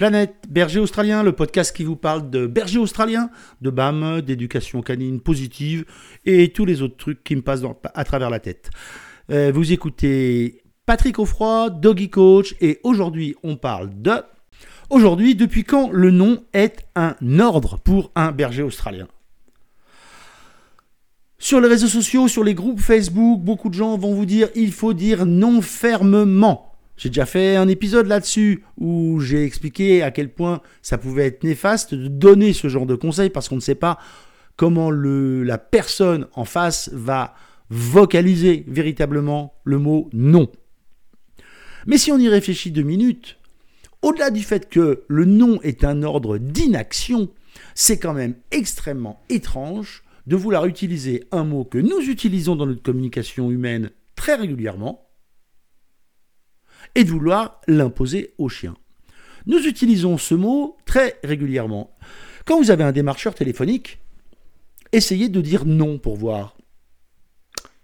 Planète Berger Australien, le podcast qui vous parle de berger australien, de BAM, d'éducation canine positive et tous les autres trucs qui me passent à travers la tête. Euh, vous écoutez Patrick Offroy, Doggy Coach, et aujourd'hui on parle de... Aujourd'hui, depuis quand le nom est un ordre pour un berger australien? Sur les réseaux sociaux, sur les groupes Facebook, beaucoup de gens vont vous dire il faut dire non fermement. J'ai déjà fait un épisode là-dessus où j'ai expliqué à quel point ça pouvait être néfaste de donner ce genre de conseils parce qu'on ne sait pas comment la personne en face va vocaliser véritablement le mot non. Mais si on y réfléchit deux minutes, au-delà du fait que le non est un ordre d'inaction, c'est quand même extrêmement étrange de vouloir utiliser un mot que nous utilisons dans notre communication humaine très régulièrement, et de vouloir l'imposer au chien. Nous utilisons ce mot très régulièrement. Quand vous avez un démarcheur téléphonique, essayez de dire non pour voir.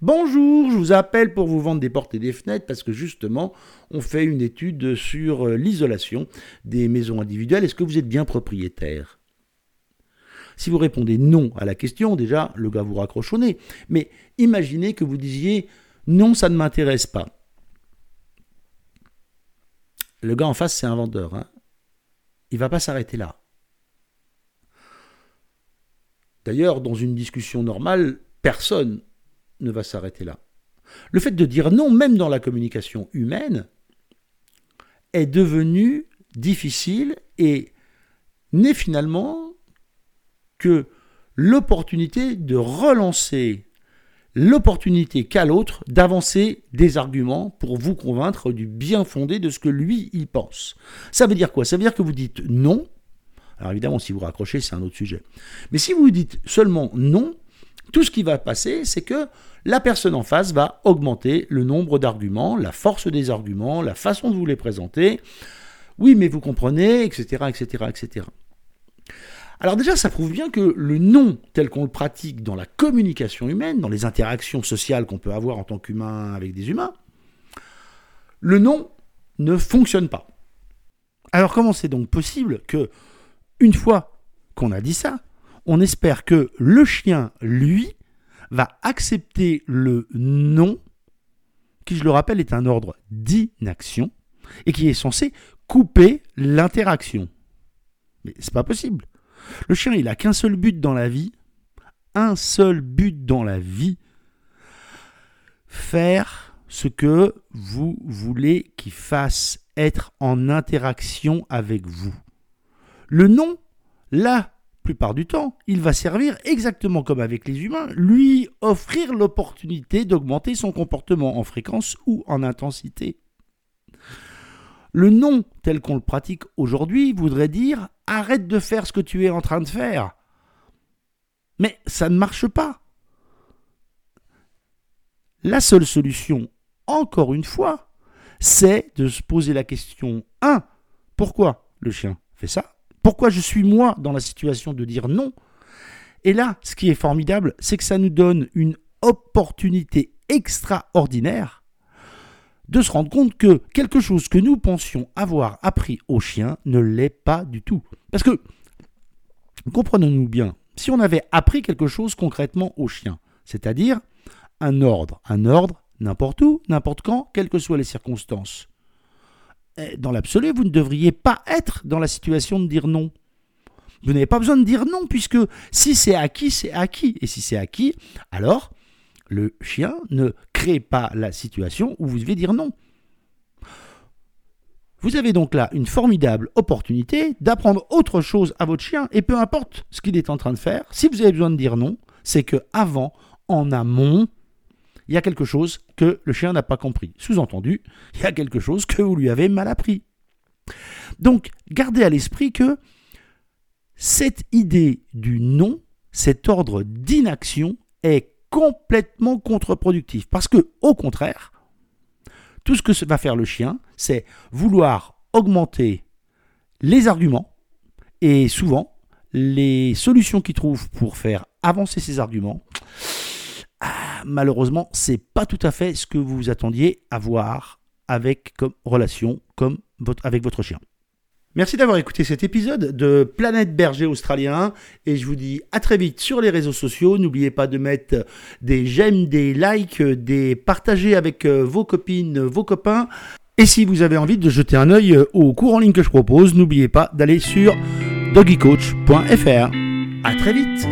Bonjour, je vous appelle pour vous vendre des portes et des fenêtres parce que justement, on fait une étude sur euh, l'isolation des maisons individuelles. Est-ce que vous êtes bien propriétaire? Si vous répondez non à la question, déjà, le gars vous raccroche au nez. Mais imaginez que vous disiez non, ça ne m'intéresse pas. Le gars en face, c'est un vendeur. Hein. Il va pas s'arrêter là. D'ailleurs, dans une discussion normale, personne ne va s'arrêter là. Le fait de dire non, même dans la communication humaine, est devenu difficile et n'est finalement que l'opportunité de relancer l'opportunité qu'a l'autre d'avancer des arguments pour vous convaincre du bien fondé de ce que lui il pense. Ça veut dire quoi? Ça veut dire que vous dites non. Alors évidemment, si vous raccrochez, c'est un autre sujet. Mais si vous dites seulement non, tout ce qui va passer, c'est que la personne en face va augmenter le nombre d'arguments, la force des arguments, la façon de vous les présenter. Oui, mais vous comprenez, etc., etc., etc. Alors déjà, ça prouve bien que le non tel qu'on le pratique dans la communication humaine, dans les interactions sociales qu'on peut avoir en tant qu'humain avec des humains, le non ne fonctionne pas. Alors comment c'est donc possible que, une fois qu'on a dit ça, on espère que le chien, lui, va accepter le non, qui je le rappelle est un ordre d'inaction, et qui est censé couper l'interaction? Mais c'est pas possible. Le chien, il a qu'un seul but dans la vie, un seul but dans la vie, faire ce que vous voulez qu'il fasse, être en interaction avec vous. Le nom, la plupart du temps, il va servir exactement comme avec les humains, lui offrir l'opportunité d'augmenter son comportement en fréquence ou en intensité. Le nom tel qu'on le pratique aujourd'hui voudrait dire arrête de faire ce que tu es en train de faire. Mais ça ne marche pas. La seule solution, encore une fois, c'est de se poser la question 1. Pourquoi le chien fait ça? Pourquoi je suis moi dans la situation de dire non? Et là, ce qui est formidable, c'est que ça nous donne une opportunité extraordinaire de se rendre compte que quelque chose que nous pensions avoir appris au chien ne l'est pas du tout. Parce que, comprenons-nous bien, si on avait appris quelque chose concrètement au chien, c'est-à-dire un ordre, un ordre n'importe où, n'importe quand, quelles que soient les circonstances, eh, dans l'absolu, vous ne devriez pas être dans la situation de dire non. Vous n'avez pas besoin de dire non, puisque si c'est acquis, c'est acquis. Et si c'est acquis, alors le chien ne crée pas la situation où vous devez dire non. Vous avez donc là une formidable opportunité d'apprendre autre chose à votre chien et peu importe ce qu'il est en train de faire, si vous avez besoin de dire non, c'est que avant, en amont, il y a quelque chose que le chien n'a pas compris. Sous-entendu, il y a quelque chose que vous lui avez mal appris. Donc, gardez à l'esprit que cette idée du non, cet ordre d'inaction est complètement contre-productif. Parce que, au contraire, tout ce que va faire le chien, c'est vouloir augmenter les arguments et souvent les solutions qu'il trouve pour faire avancer ces arguments. Ah, malheureusement, c'est pas tout à fait ce que vous attendiez avoir avec comme relation comme avec votre chien. Merci d'avoir écouté cet épisode de Planète Berger Australien et je vous dis à très vite sur les réseaux sociaux. N'oubliez pas de mettre des j'aime, des likes, des partager avec euh, vos copines, vos copains. Et si vous avez envie de jeter un œil au cours en ligne que je propose, n'oubliez pas d'aller sur doggycoach.fr. À très vite